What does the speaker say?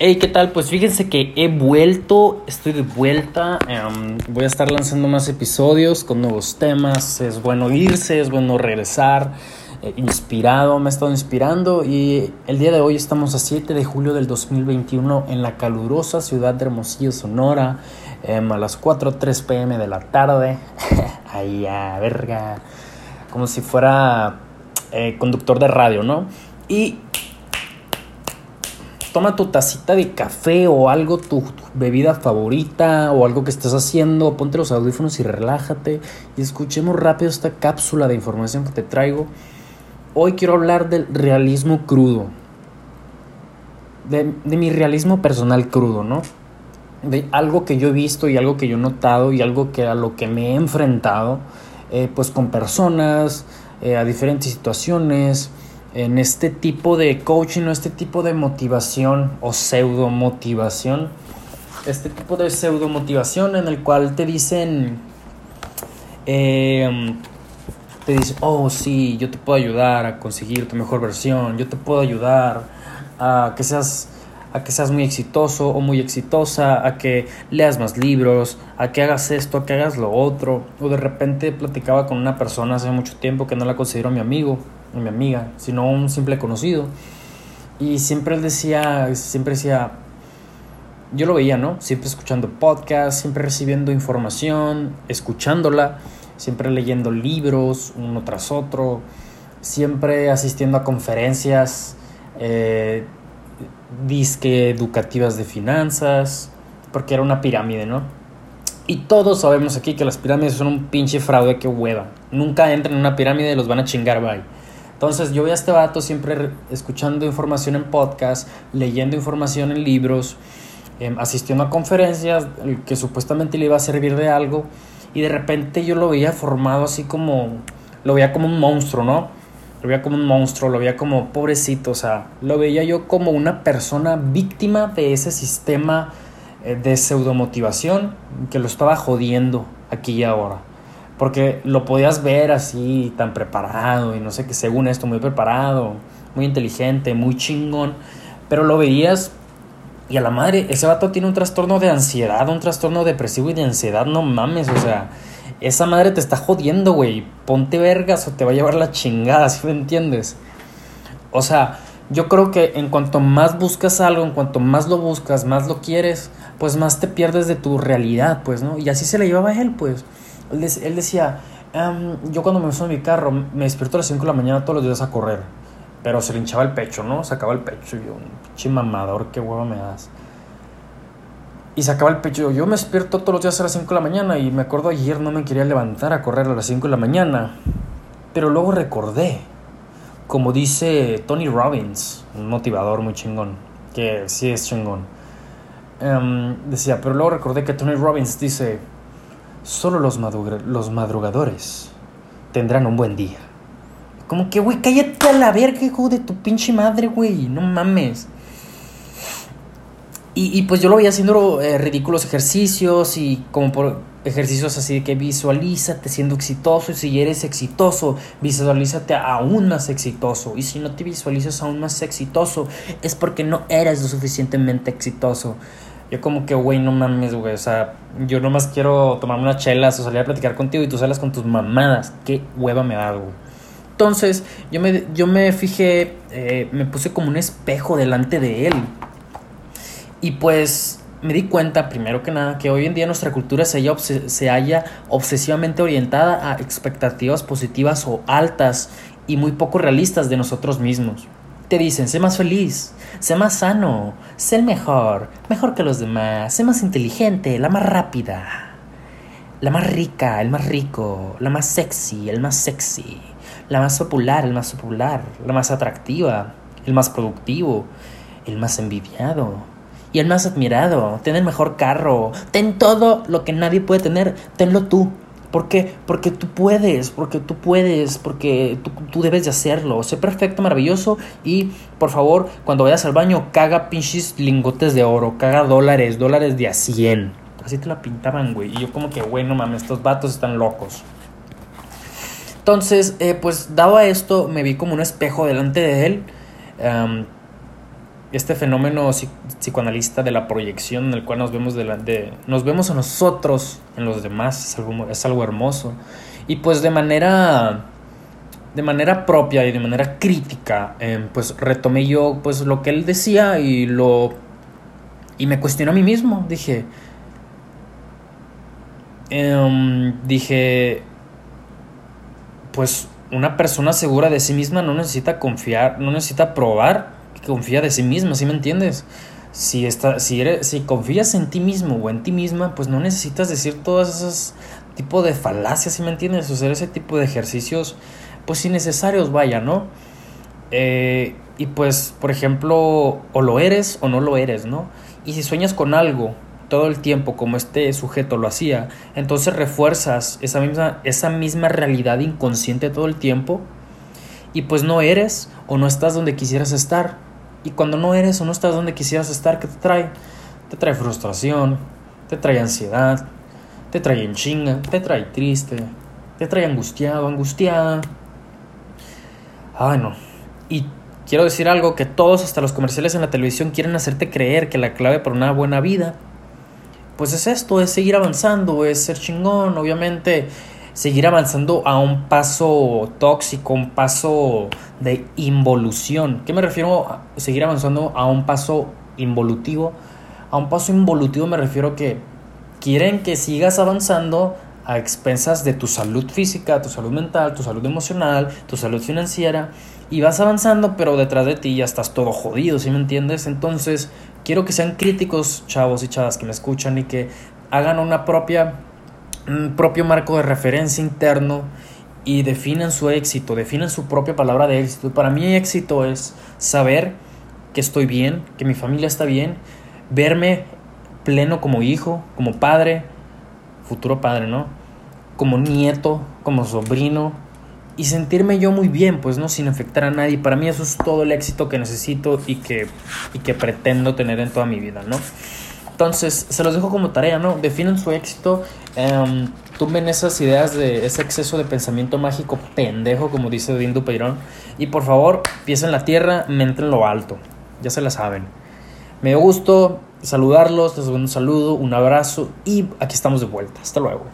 Hey, ¿qué tal? Pues fíjense que he vuelto, estoy de vuelta. em, voy a estar lanzando más episodios con nuevos temas. Es bueno irse, es bueno regresar. eh, inspirado, me he estado inspirando. Y el día de hoy estamos a 7 de julio del 2021 en la calurosa ciudad de Hermosillo, Sonora. em, a las 4:03 pm de la tarde. Ahí, a verga. Como si fuera eh, conductor de radio, ¿no? Y toma tu tacita de café o algo, tu, bebida favorita o algo que estés haciendo, ponte los audífonos y relájate y escuchemos rápido esta cápsula de información que te traigo. Hoy quiero hablar del realismo crudo, de, de mi realismo personal crudo, ¿no? De algo que yo he visto y algo que yo he notado y algo que a lo que me he enfrentado, eh, pues con personas, eh, a diferentes situaciones, en este tipo de coaching o este tipo de motivación o pseudo motivación. Este tipo de pseudo motivación en el cual te dicen, eh, te dicen, oh sí, yo te puedo ayudar a conseguir tu mejor versión, yo te puedo ayudar a que seas a que seas muy exitoso o muy exitosa, a que leas más libros, a que hagas esto, a que hagas lo otro. O de repente platicaba con una persona hace mucho tiempo que no la considero mi amigo, mi amiga, sino un simple conocido. Y siempre él decía, siempre decía, yo lo veía, ¿no? Siempre escuchando podcasts, siempre recibiendo información, escuchándola, siempre leyendo libros uno tras otro, siempre asistiendo a conferencias. Eh, disque educativas de finanzas, porque era una pirámide, ¿no? Y todos sabemos aquí que las pirámides son un pinche fraude que hueva. Nunca entran en una pirámide y los van a chingar, bye. Entonces yo veía a este vato siempre escuchando información en podcast, leyendo información en libros, eh, asistiendo a conferencias que supuestamente le iba a servir de algo. Y de repente yo lo veía formado así como, lo veía como un monstruo, ¿no? Lo veía como un monstruo, lo veía como pobrecito, o sea, lo veía yo como una persona víctima de ese sistema eh, de pseudomotivación que lo estaba jodiendo aquí y ahora. Porque lo podías ver así, tan preparado y no sé qué, según esto, muy preparado, muy inteligente, muy chingón, pero lo veías y a la madre, ese vato tiene un trastorno de ansiedad, un trastorno depresivo y de ansiedad, no mames, o sea esa madre te está jodiendo, güey. Ponte vergas o te va a llevar la chingada, ¿sí me entiendes? O sea, yo creo que en cuanto más buscas algo, en cuanto más lo buscas, más lo quieres, pues más te pierdes de tu realidad, pues, ¿no? Y así se le llevaba a él, pues. Él, de él decía, um, yo cuando me subo en mi carro, me despierto a las 5 de la mañana todos los días a correr. Pero se le hinchaba el pecho, ¿no? Sacaba el pecho y yo, un pinche mamador, qué huevo me das. Y sacaba el pecho. Yo me despierto todos los días a las 5 de la mañana y me acuerdo ayer no me quería levantar a correr a las 5 de la mañana. Pero luego recordé, como dice Tony Robbins, un motivador muy chingón, que sí es chingón. Um, decía, pero luego recordé que Tony Robbins dice, solo los, los madrugadores tendrán un buen día. Como que, güey, cállate a la verga, hijo de tu pinche madre, güey, no mames. Y, y, pues yo lo veía haciendo eh, ridículos ejercicios y como por ejercicios así de que visualízate siendo exitoso y si eres exitoso, visualízate aún más exitoso. Y si no te visualizas aún más exitoso, es porque no eres lo suficientemente exitoso. Yo como que, güey, no mames, güey. O sea, yo nomás quiero tomarme unas chelas o salir a platicar contigo y tú salas con tus mamadas. Qué hueva me da, güey. Entonces, yo me, yo me fijé, eh, me puse como un espejo delante de él. Y pues me di cuenta, primero que nada, que hoy en día nuestra cultura se haya, se haya obsesivamente orientada a expectativas positivas o altas y muy poco realistas de nosotros mismos. Te dicen, sé más feliz, sé más sano, sé el mejor, mejor que los demás, sé más inteligente, la más rápida, la más rica, el más rico, la más sexy, el más sexy, la más popular, el más popular, la más atractiva, el más productivo, el más envidiado, y el más admirado, ten el mejor carro, ten todo lo que nadie puede tener, tenlo tú. ¿Por qué? Porque tú puedes, porque tú puedes, porque tú, tú, debes de hacerlo. Sé perfecto, maravilloso y por favor, cuando vayas al baño, caga pinches lingotes de oro, caga dólares, dólares de a 100. Así te la pintaban, güey. Y yo como que, güey, no mames, estos vatos están locos. Entonces, eh, pues dado a esto, me vi como un espejo delante de él. Este fenómeno psicoanalista de la proyección en el cual nos vemos, de, nos vemos a nosotros en los demás, es algo, es algo hermoso. Y pues de manera, de manera propia y de manera crítica, em, pues retomé yo pues lo que él decía y lo... Y me cuestioné a mí mismo, dije... Em, dije... Pues una persona segura de sí misma no necesita confiar, no necesita probar confía de sí misma, ¿sí me entiendes? Si, está, si, eres, si confías en ti mismo o en ti misma, pues no necesitas decir todos esos tipos de falacias, ¿sí me entiendes? O ese tipo de ejercicios, pues innecesarios, vaya, ¿no? Eh, y pues, por ejemplo, o lo eres o no lo eres, ¿no? Y si sueñas con algo todo el tiempo como este sujeto lo hacía, entonces refuerzas esa misma, esa misma realidad inconsciente todo el tiempo y pues no eres o no estás donde quisieras estar. Y cuando no eres o no estás donde quisieras estar, ¿qué te trae? Te trae frustración, te trae ansiedad, te trae en chinga, te trae triste, te trae angustiado, angustiada. Ay, no. Y quiero decir algo que todos, hasta los comerciales en la televisión, quieren hacerte creer que la clave para una buena vida, pues es esto, es seguir avanzando, es ser chingón, obviamente seguir avanzando a un paso tóxico, un paso de involución. ¿Qué me refiero a seguir avanzando a un paso involutivo? A un paso involutivo me refiero que quieren que sigas avanzando a expensas de tu salud física, tu salud mental, tu salud emocional, tu salud financiera y vas avanzando, pero detrás de ti ya estás todo jodido, ¿sí me entiendes? Entonces, quiero que sean críticos, chavos y chavas que me escuchan y que hagan una propia un propio marco de referencia interno y definan su éxito, definan su propia palabra de éxito. Para mí éxito es saber que estoy bien, que mi familia está bien, verme pleno como hijo, como padre, futuro padre, ¿no? Como nieto, como sobrino y sentirme yo muy bien, pues no sin afectar a nadie. Para mí eso es todo el éxito que necesito y que, y que pretendo tener en toda mi vida, ¿no? Entonces, se los dejo como tarea, ¿no? Definen su éxito, um, tumben esas ideas de ese exceso de pensamiento mágico pendejo, como dice Dindu Peirón, y por favor, piensen en la tierra, mente en lo alto, ya se la saben. Me dio gusto saludarlos, les doy un saludo, un abrazo y aquí estamos de vuelta. Hasta luego.